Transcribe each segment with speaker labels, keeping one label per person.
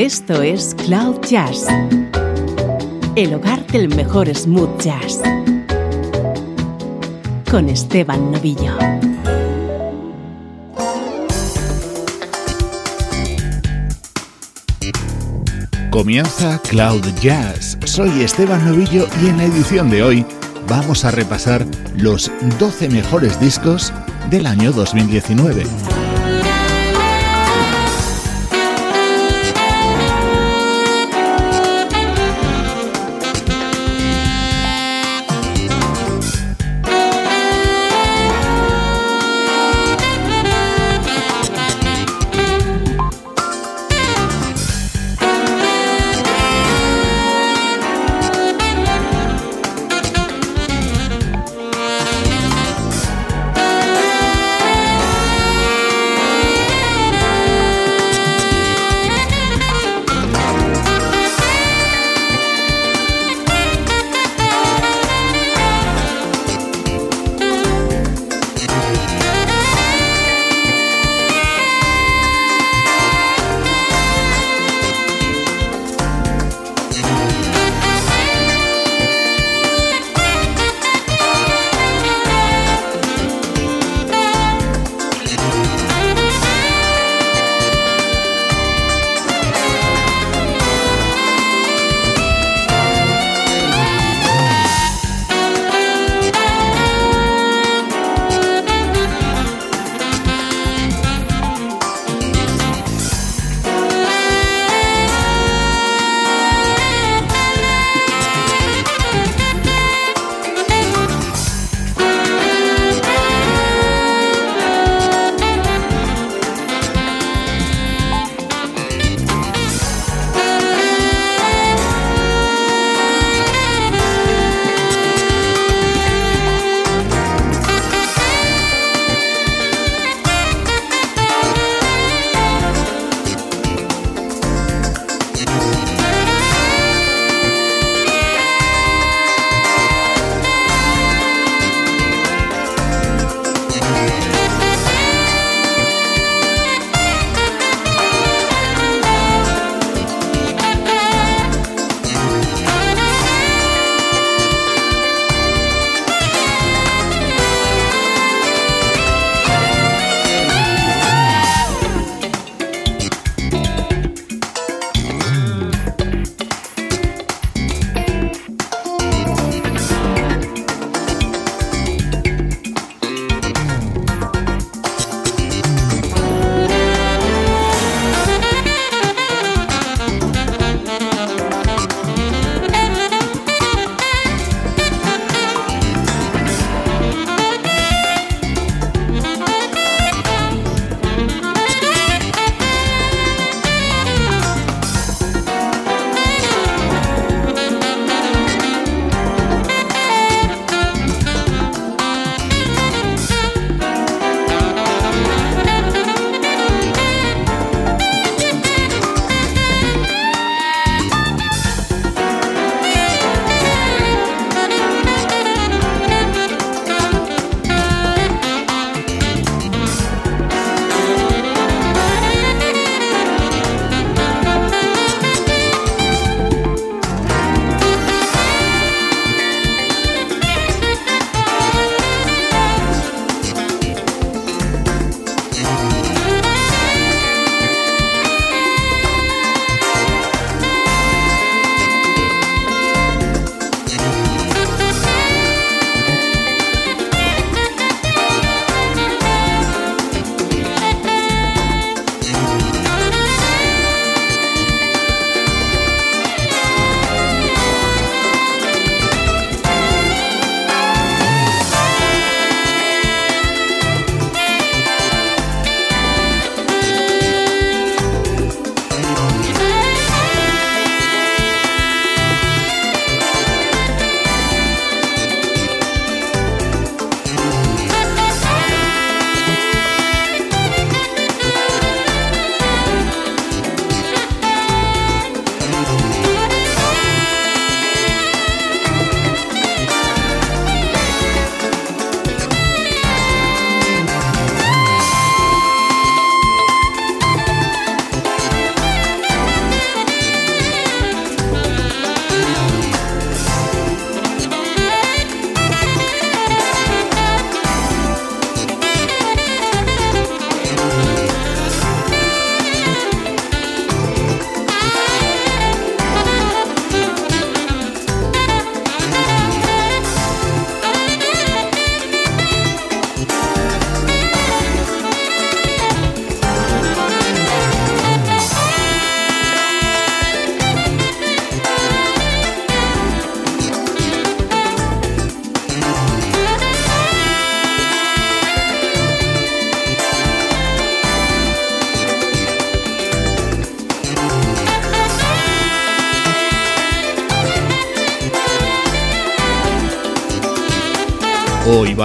Speaker 1: Esto es Cloud Jazz, el hogar del mejor smooth jazz, con Esteban Novillo.
Speaker 2: Comienza Cloud Jazz. Soy Esteban Novillo y en la edición de hoy vamos a repasar los 12 mejores discos del año 2019.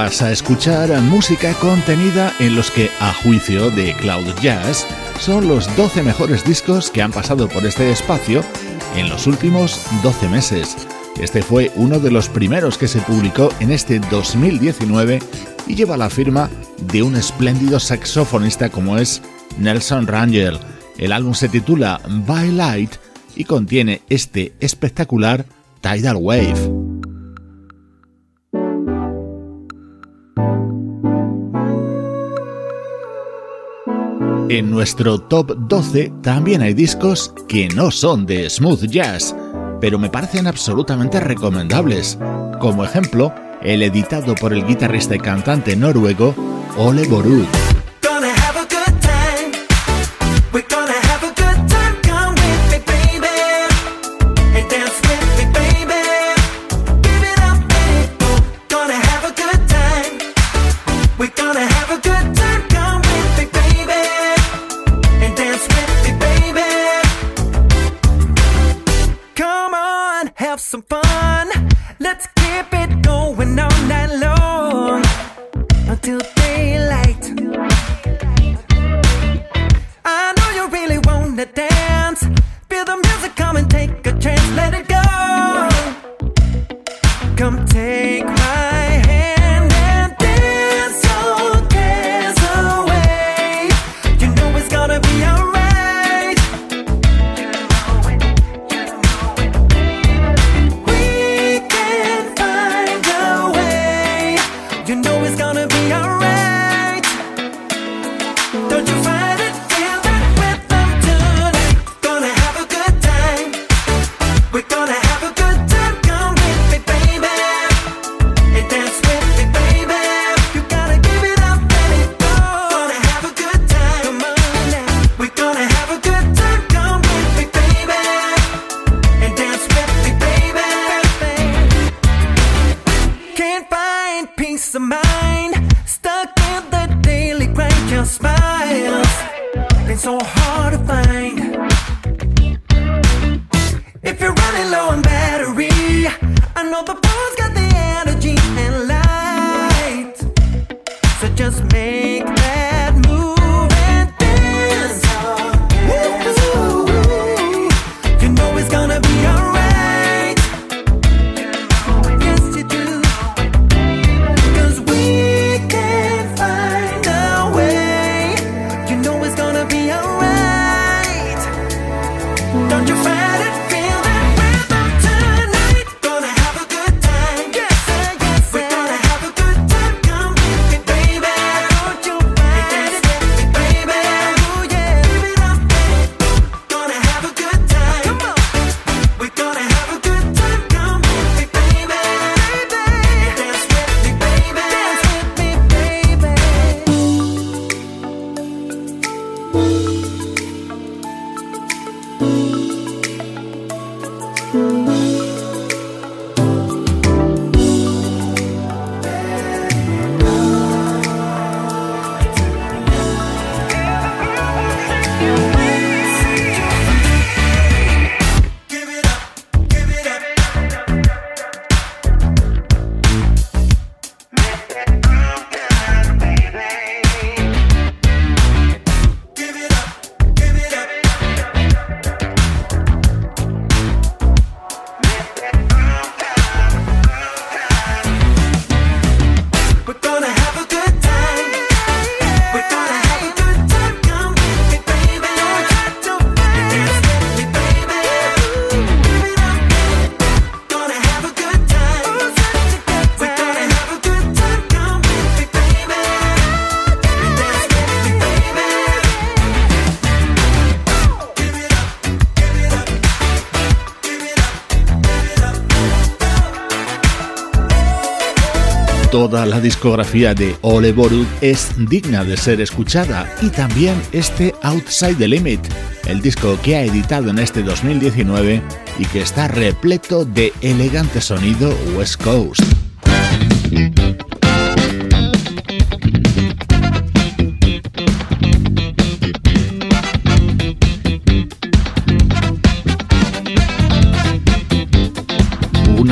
Speaker 3: A escuchar música contenida en los que, a juicio de Cloud Jazz, son los 12 mejores discos que han pasado por este espacio en los últimos 12 meses. Este fue uno de los primeros que se publicó en este 2019 y lleva la firma de un espléndido saxofonista como es Nelson Rangel. El álbum se titula By Light y contiene este espectacular Tidal Wave. En nuestro top 12 también hay discos que no son de smooth jazz, pero me parecen absolutamente recomendables. Como ejemplo, el editado por el guitarrista y cantante noruego Ole Borud. have some fun. Let's Don't you La discografía de Ole Borud es digna de ser escuchada y también este Outside the Limit, el disco que ha editado en este 2019 y que está repleto de elegante sonido West Coast.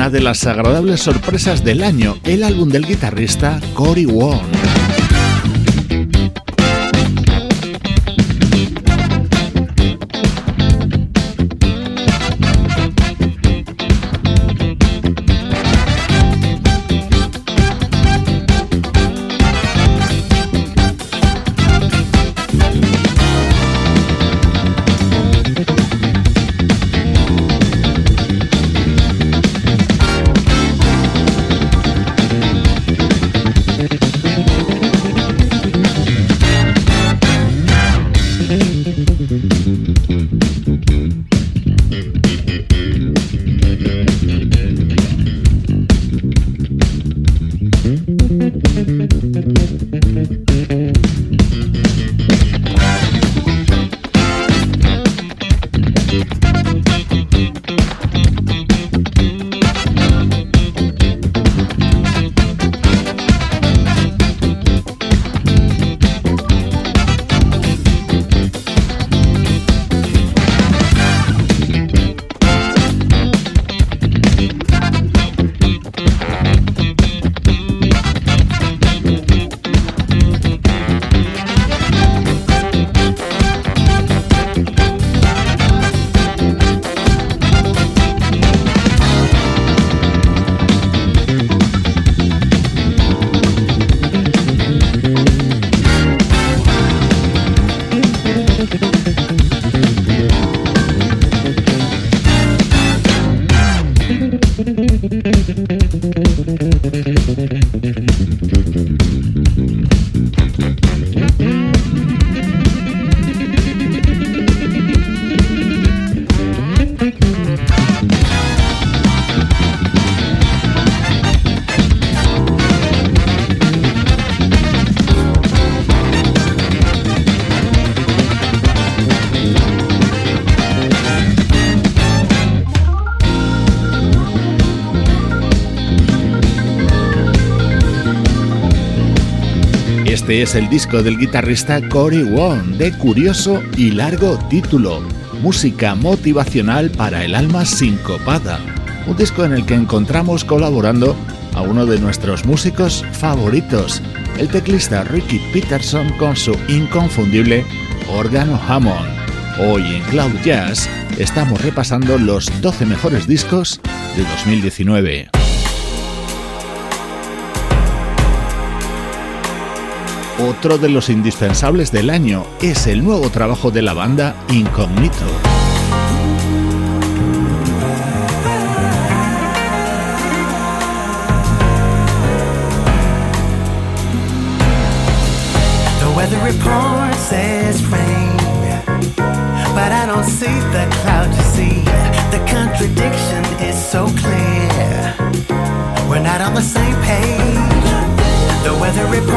Speaker 2: Una de las agradables sorpresas del año, el álbum del guitarrista Cory Wong. El disco del guitarrista Cory Wong, de curioso y largo título, Música motivacional para el alma sincopada, un disco en el que encontramos colaborando a uno de nuestros músicos favoritos, el teclista Ricky Peterson con su inconfundible órgano Hammond. Hoy en Cloud Jazz estamos repasando los 12 mejores discos de 2019. Otro de los indispensables del año es el nuevo trabajo de la banda Incognito.
Speaker 3: The weather report says rain, but I don't see the cloud to see. The contradiction is so clear. We're not on the same page. The weather report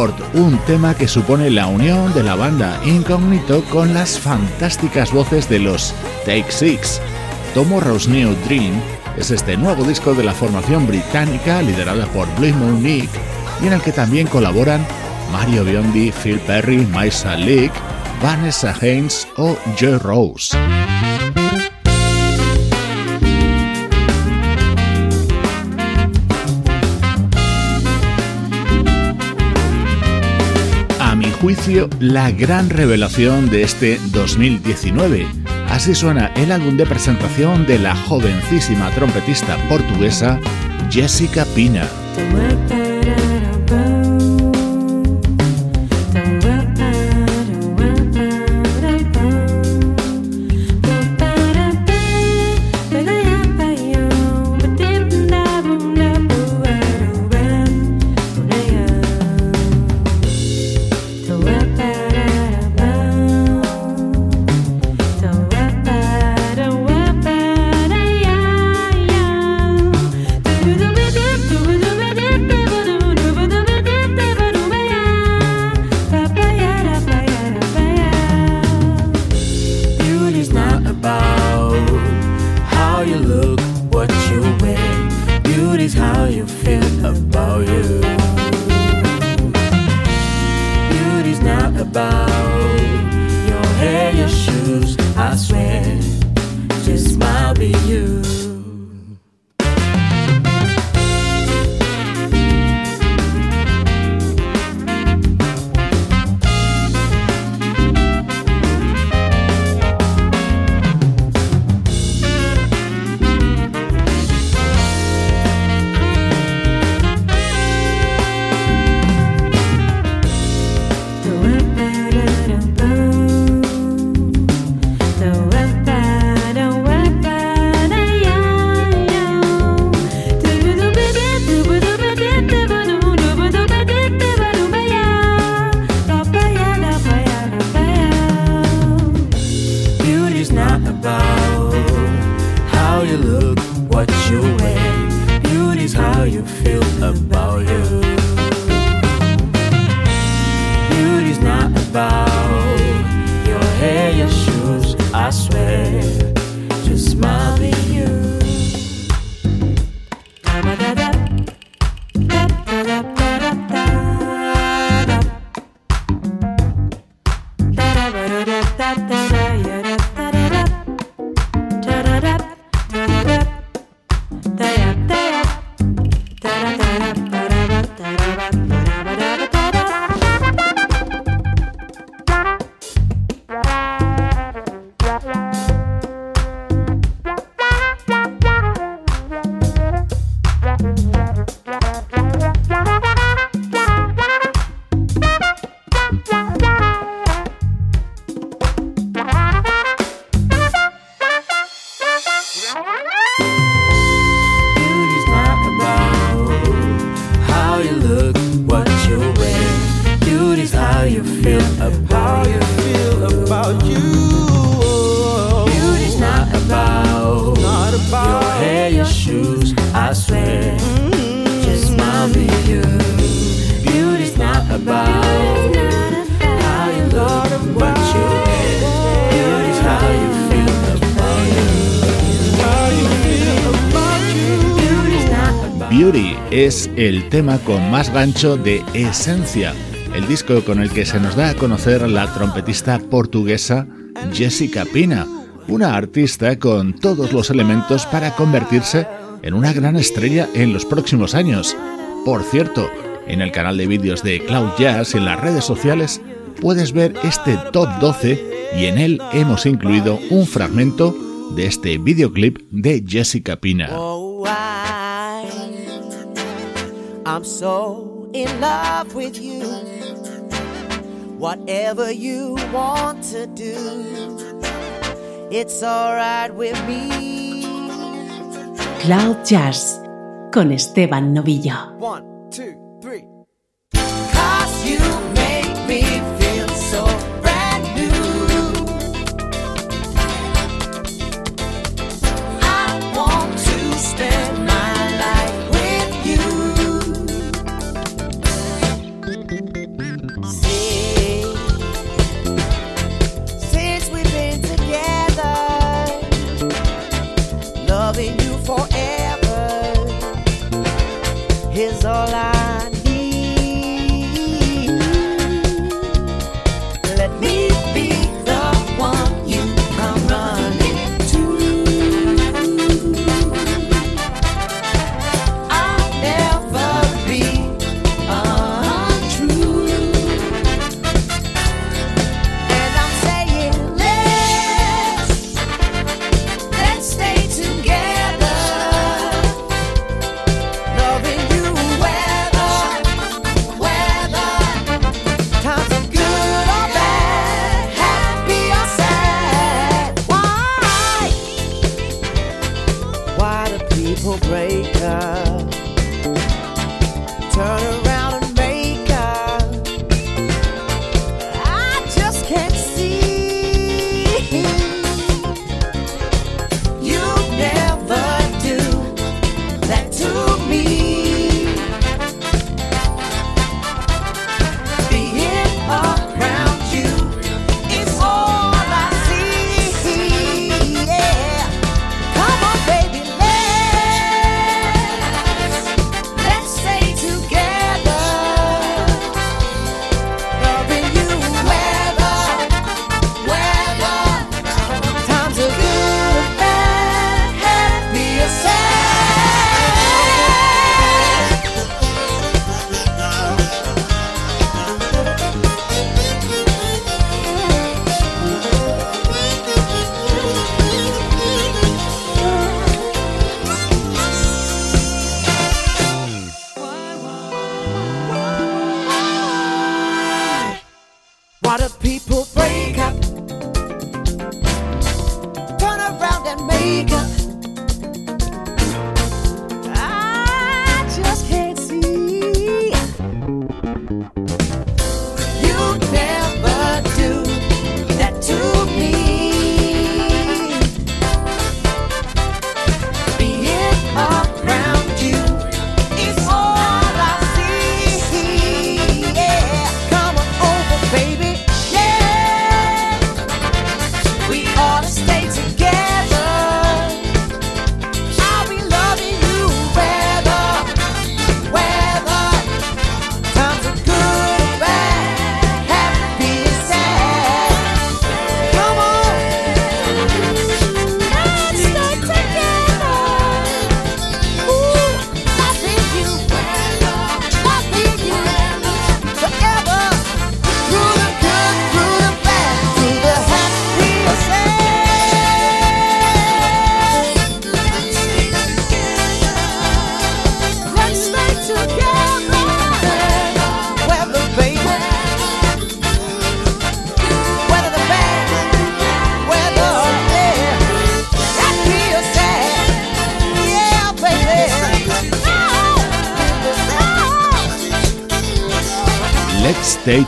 Speaker 4: Un tema que supone la unión de la banda Incognito con las fantásticas voces de los Take Six. Tomorrow's New Dream es este nuevo disco de la formación británica liderada por Blue Moon Nick y en el que también colaboran Mario Biondi, Phil Perry, Maisa Leak, Vanessa Haynes o Joe Rose. Juicio la gran revelación de este 2019. Así suena el álbum de presentación de la jovencísima trompetista portuguesa Jessica Pina. Es el tema con más gancho de Esencia, el disco con el que se nos da a conocer la trompetista portuguesa Jessica Pina, una artista con todos los elementos para convertirse en una gran estrella en los próximos años. Por cierto, en el canal de vídeos de Cloud Jazz y en las redes sociales puedes ver este top 12 y en él hemos incluido un fragmento de este videoclip de Jessica Pina. I'm so in love with you. Whatever you want to do, it's alright with me.
Speaker 1: Cloud Jazz con Esteban Novillo.
Speaker 5: One, two,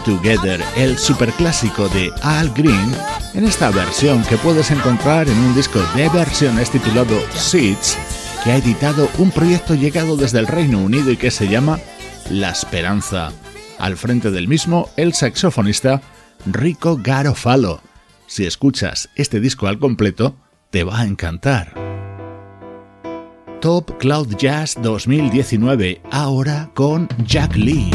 Speaker 2: Together, el superclásico de Al Green, en esta versión que puedes encontrar en un disco de versiones titulado Seeds, que ha editado un proyecto llegado desde el Reino Unido y que se llama La Esperanza. Al frente del mismo, el saxofonista Rico Garofalo. Si escuchas este disco al completo, te va a encantar. Top Cloud Jazz 2019, ahora con Jack Lee.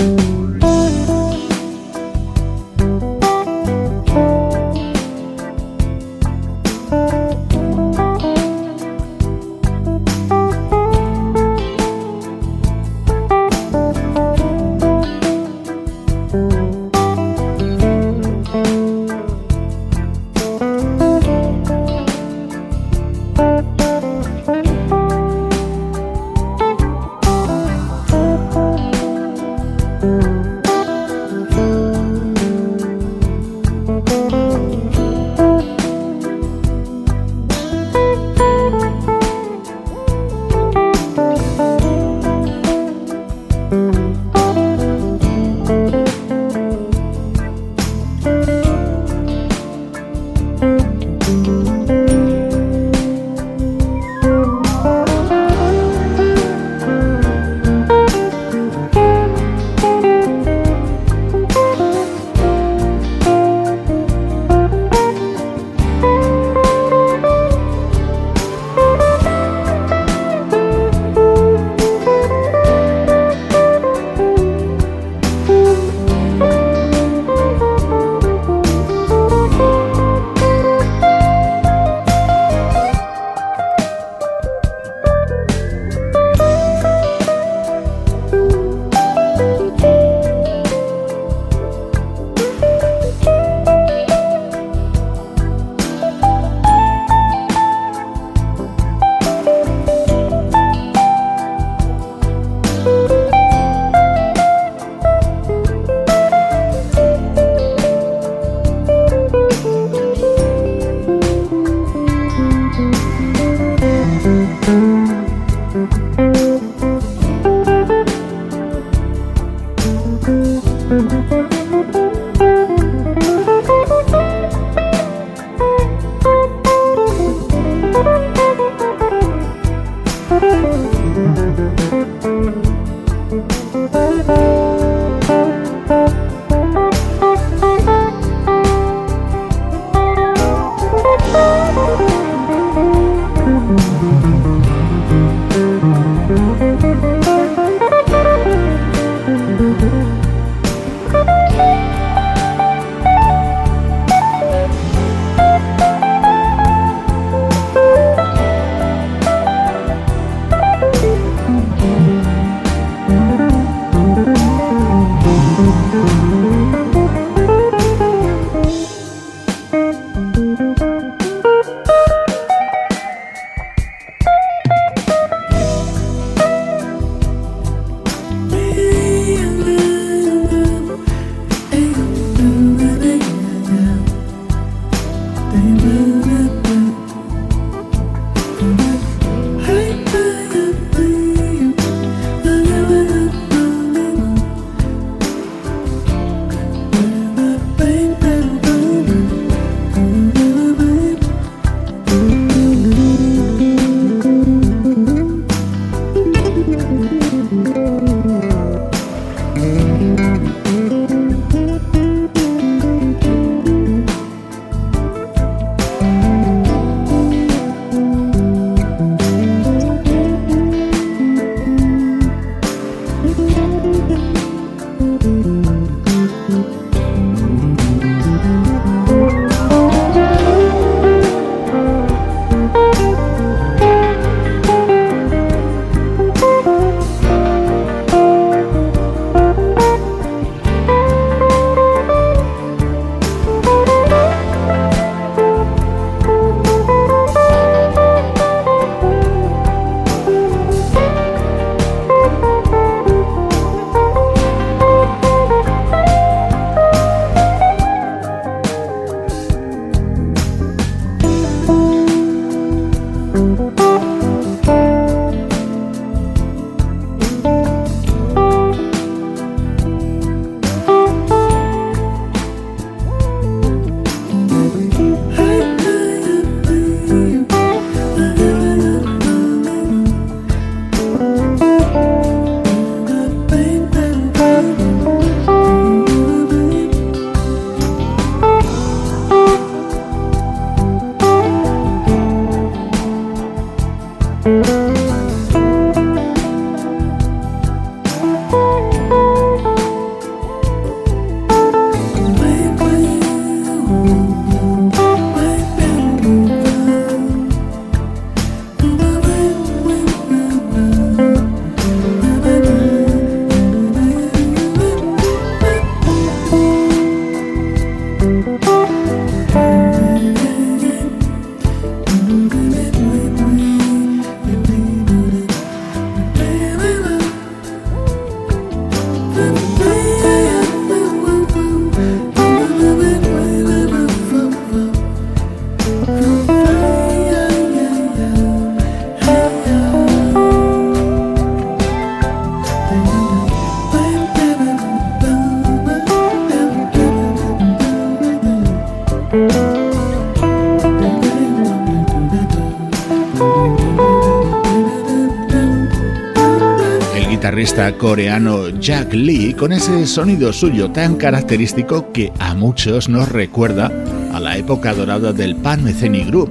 Speaker 2: Coreano Jack Lee con ese sonido suyo tan característico que a muchos nos recuerda a la época dorada del Pan Metheny Group.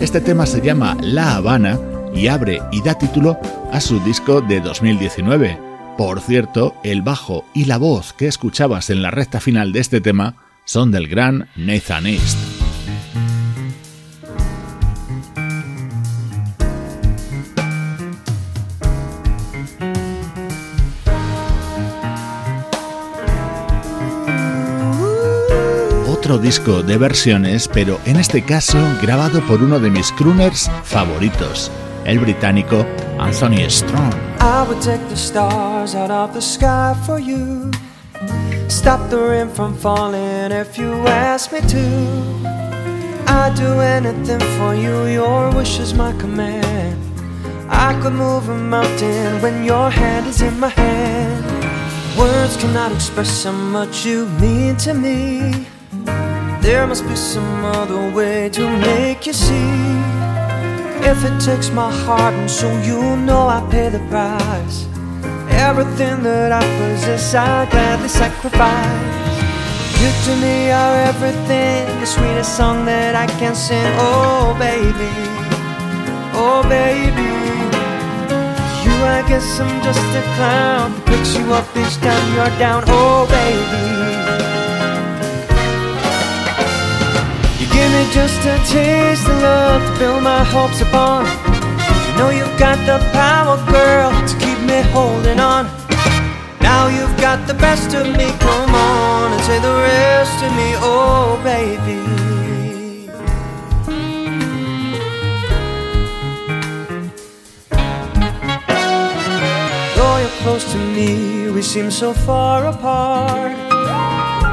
Speaker 2: Este tema se llama La Habana y abre y da título a su disco de 2019. Por cierto, el bajo y la voz que escuchabas en la recta final de este tema son del gran Nathan East. Disco de versiones, pero en este caso grabado por uno de mis crooners favoritos, el británico Anthony Strong. I would take the stars out of the sky for you. Stop the rain from falling if you ask me to. I'd do anything for you, your wish is my command. I could move a mountain when your hand is in my hand. Words cannot express how much you mean to me. There must be some other way to make you see
Speaker 3: If it takes my heart and soul, you know I pay the price. Everything that I possess, I gladly sacrifice. You to me are everything, the sweetest song that I can sing. Oh, baby, oh, baby. You, I guess I'm just a clown that picks you up each time you're down. Oh, baby. Give me just a taste of love to build my hopes upon. You know you've got the power, girl, to keep me holding on. Now you've got the best of me, come on and say the rest of me, oh baby. Though you're close to me, we seem so far apart.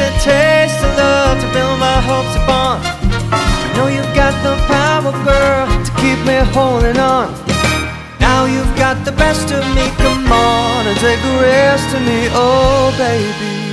Speaker 3: A taste of love to build my hopes upon. I know you've got the power, girl, to keep me holding on. Now you've got the best of me, come on and take the rest of me, oh baby.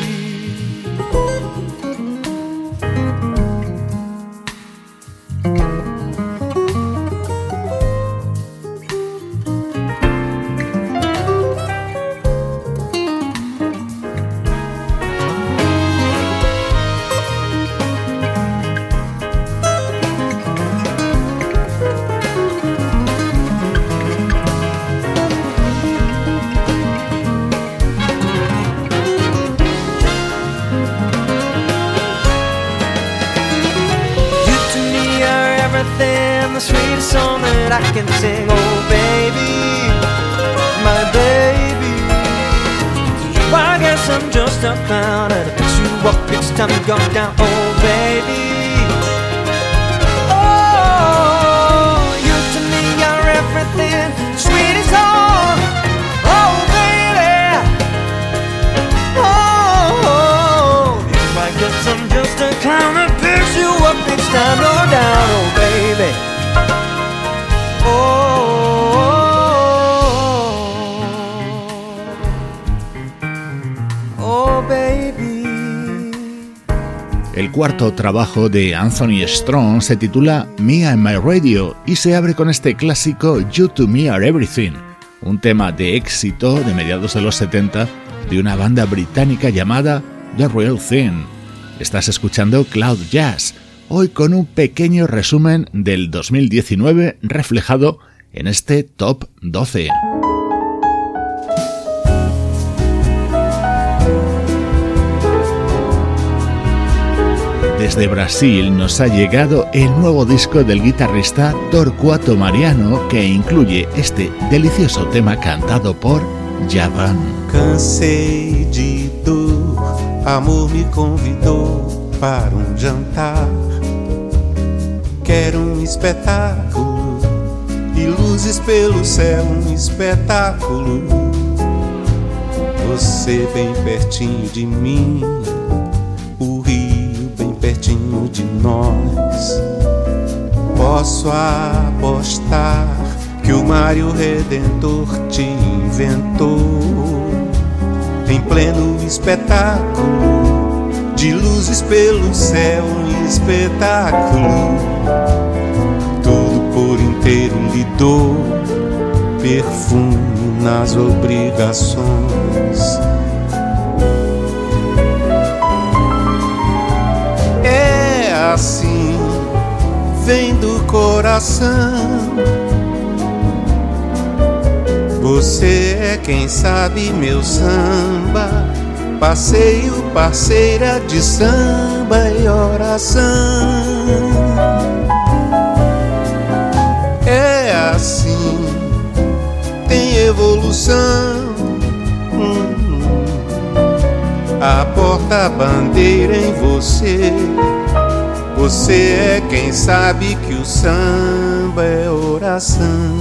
Speaker 3: Time you go down. Oh,
Speaker 2: cuarto trabajo de Anthony Strong se titula Me and My Radio y se abre con este clásico You to Me Are Everything, un tema de éxito de mediados de los 70 de una banda británica llamada The Real Thing. Estás escuchando Cloud Jazz, hoy con un pequeño resumen del 2019 reflejado en este Top 12. Desde Brasil nos ha llegado el nuevo disco del guitarrista Torcuato Mariano que incluye este delicioso tema cantado por Javan.
Speaker 6: Cansei de dor, amor me convidou para um jantar. Quero um espetáculo e luzes pelo céu, um espetáculo. Você bem pertinho de mim, pertinho de nós. Posso apostar que o Mário Redentor te inventou em pleno espetáculo de luzes pelo céu, espetáculo. Todo por inteiro lhe dou perfume nas obrigações. Assim, vem do coração. Você é quem sabe meu samba, passeio, parceira de samba e oração. É assim, tem evolução. Hum, a porta-bandeira em você, Você é quem sabe que o samba é oração.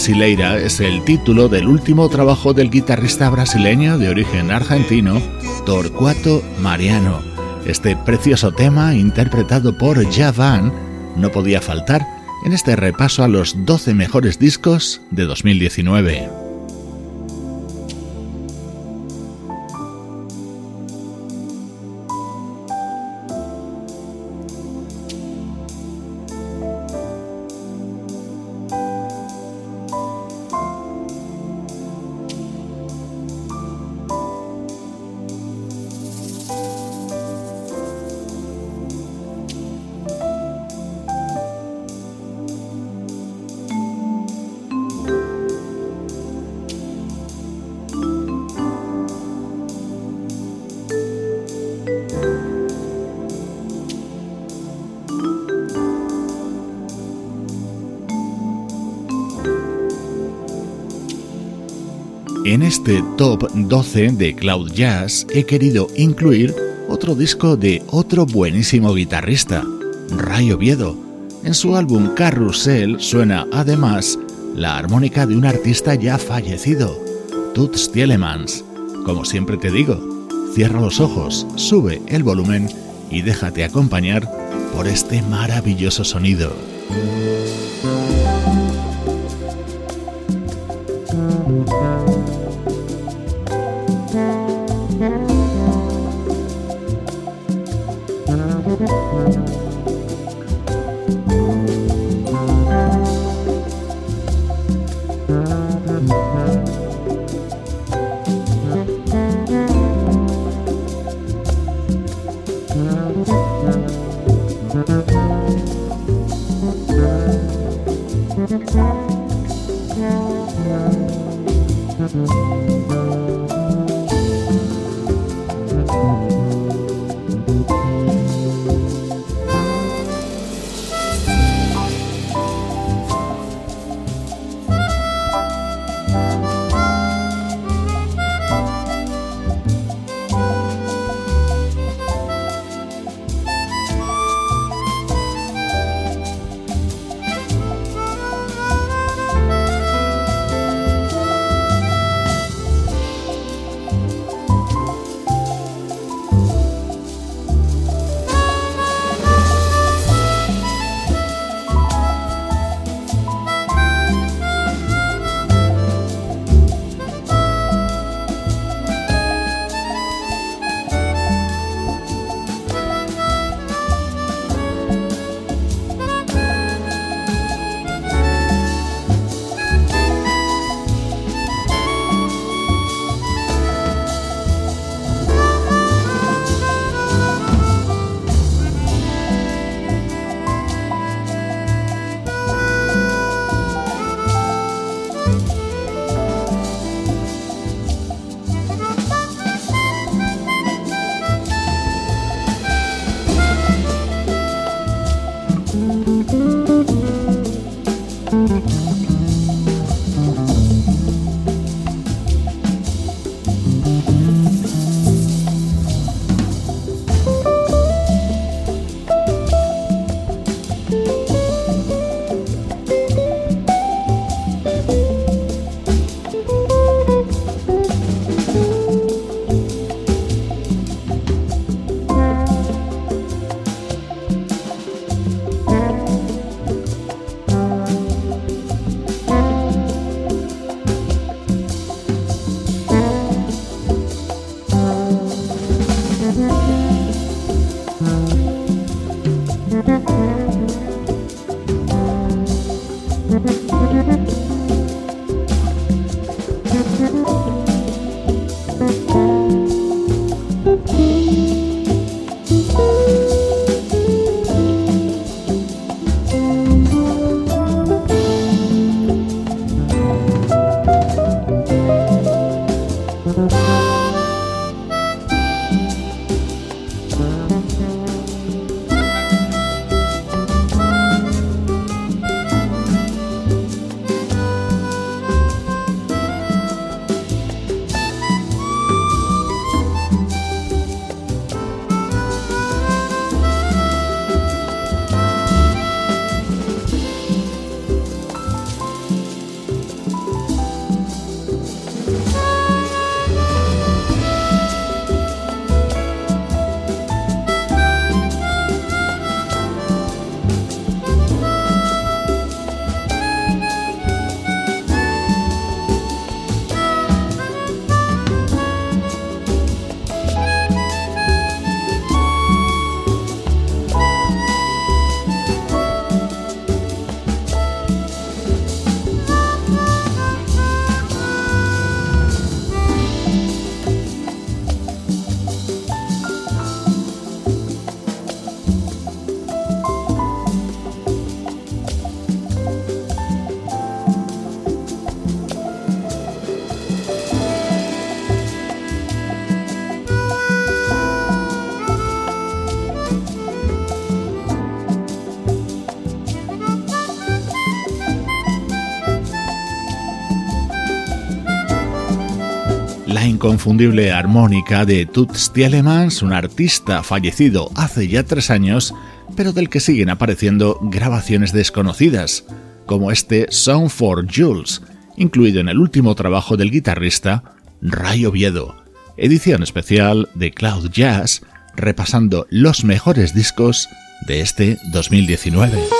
Speaker 2: Brasileira es el título del último trabajo del guitarrista brasileño de origen argentino, Torcuato Mariano. Este precioso tema, interpretado por Javan, no podía faltar en este repaso a los 12 mejores discos de 2019. En este top 12 de Cloud Jazz he querido incluir otro disco de otro buenísimo guitarrista, Ray Oviedo. En su álbum Carrusel suena además la armónica de un artista ya fallecido, Toots Tielemans. Como siempre te digo, cierra los ojos, sube el volumen y déjate acompañar por este maravilloso sonido.
Speaker 7: Inconfundible armónica de Toots Tielemans, un artista fallecido hace ya tres años, pero del que siguen apareciendo grabaciones desconocidas, como este Song for Jules, incluido en el último trabajo del guitarrista Ray Oviedo, edición especial de Cloud Jazz, repasando los mejores discos de este 2019.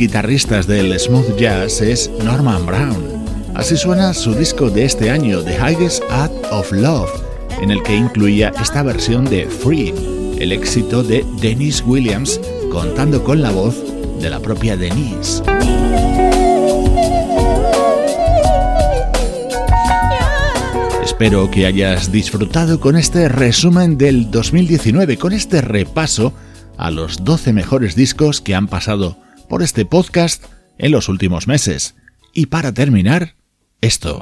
Speaker 7: Guitarristas del smooth jazz es Norman Brown. Así suena su disco de este año, The Highest Art of Love, en el que incluía esta versión de Free, el éxito de Denise Williams, contando con la voz de la propia Denise. Espero que hayas disfrutado con este resumen del 2019, con este repaso a los 12 mejores discos que han pasado por este podcast en los últimos meses. Y para terminar, esto.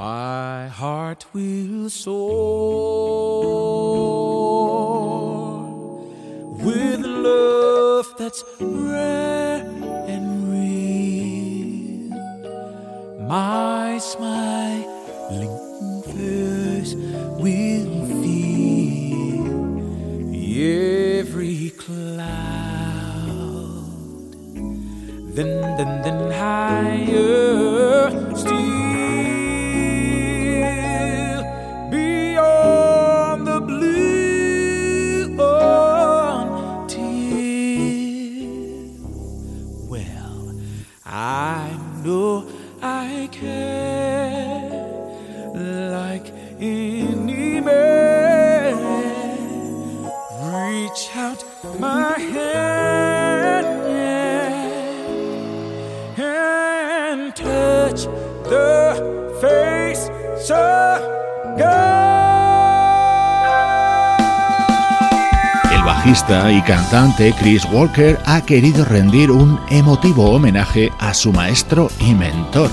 Speaker 2: El cantante Chris Walker ha querido rendir un emotivo homenaje a su maestro y mentor,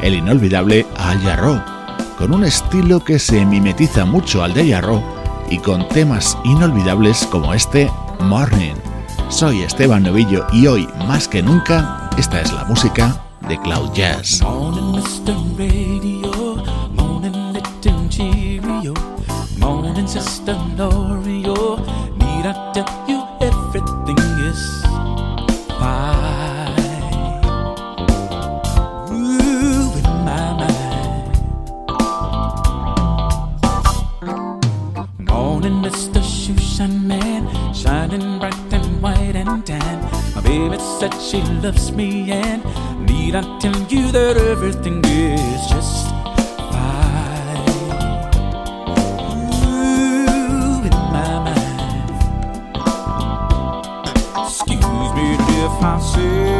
Speaker 2: el inolvidable Al Jarreau, con un estilo que se mimetiza mucho al de Jarreau y con temas inolvidables como este Morning. Soy Esteban Novillo y hoy, más que nunca, esta es la música de Cloud Jazz.
Speaker 8: Morning, Mr. Radio. Morning, she loves me, and need I tell you that everything is just fine? Ooh, in my mind. Excuse me if I say.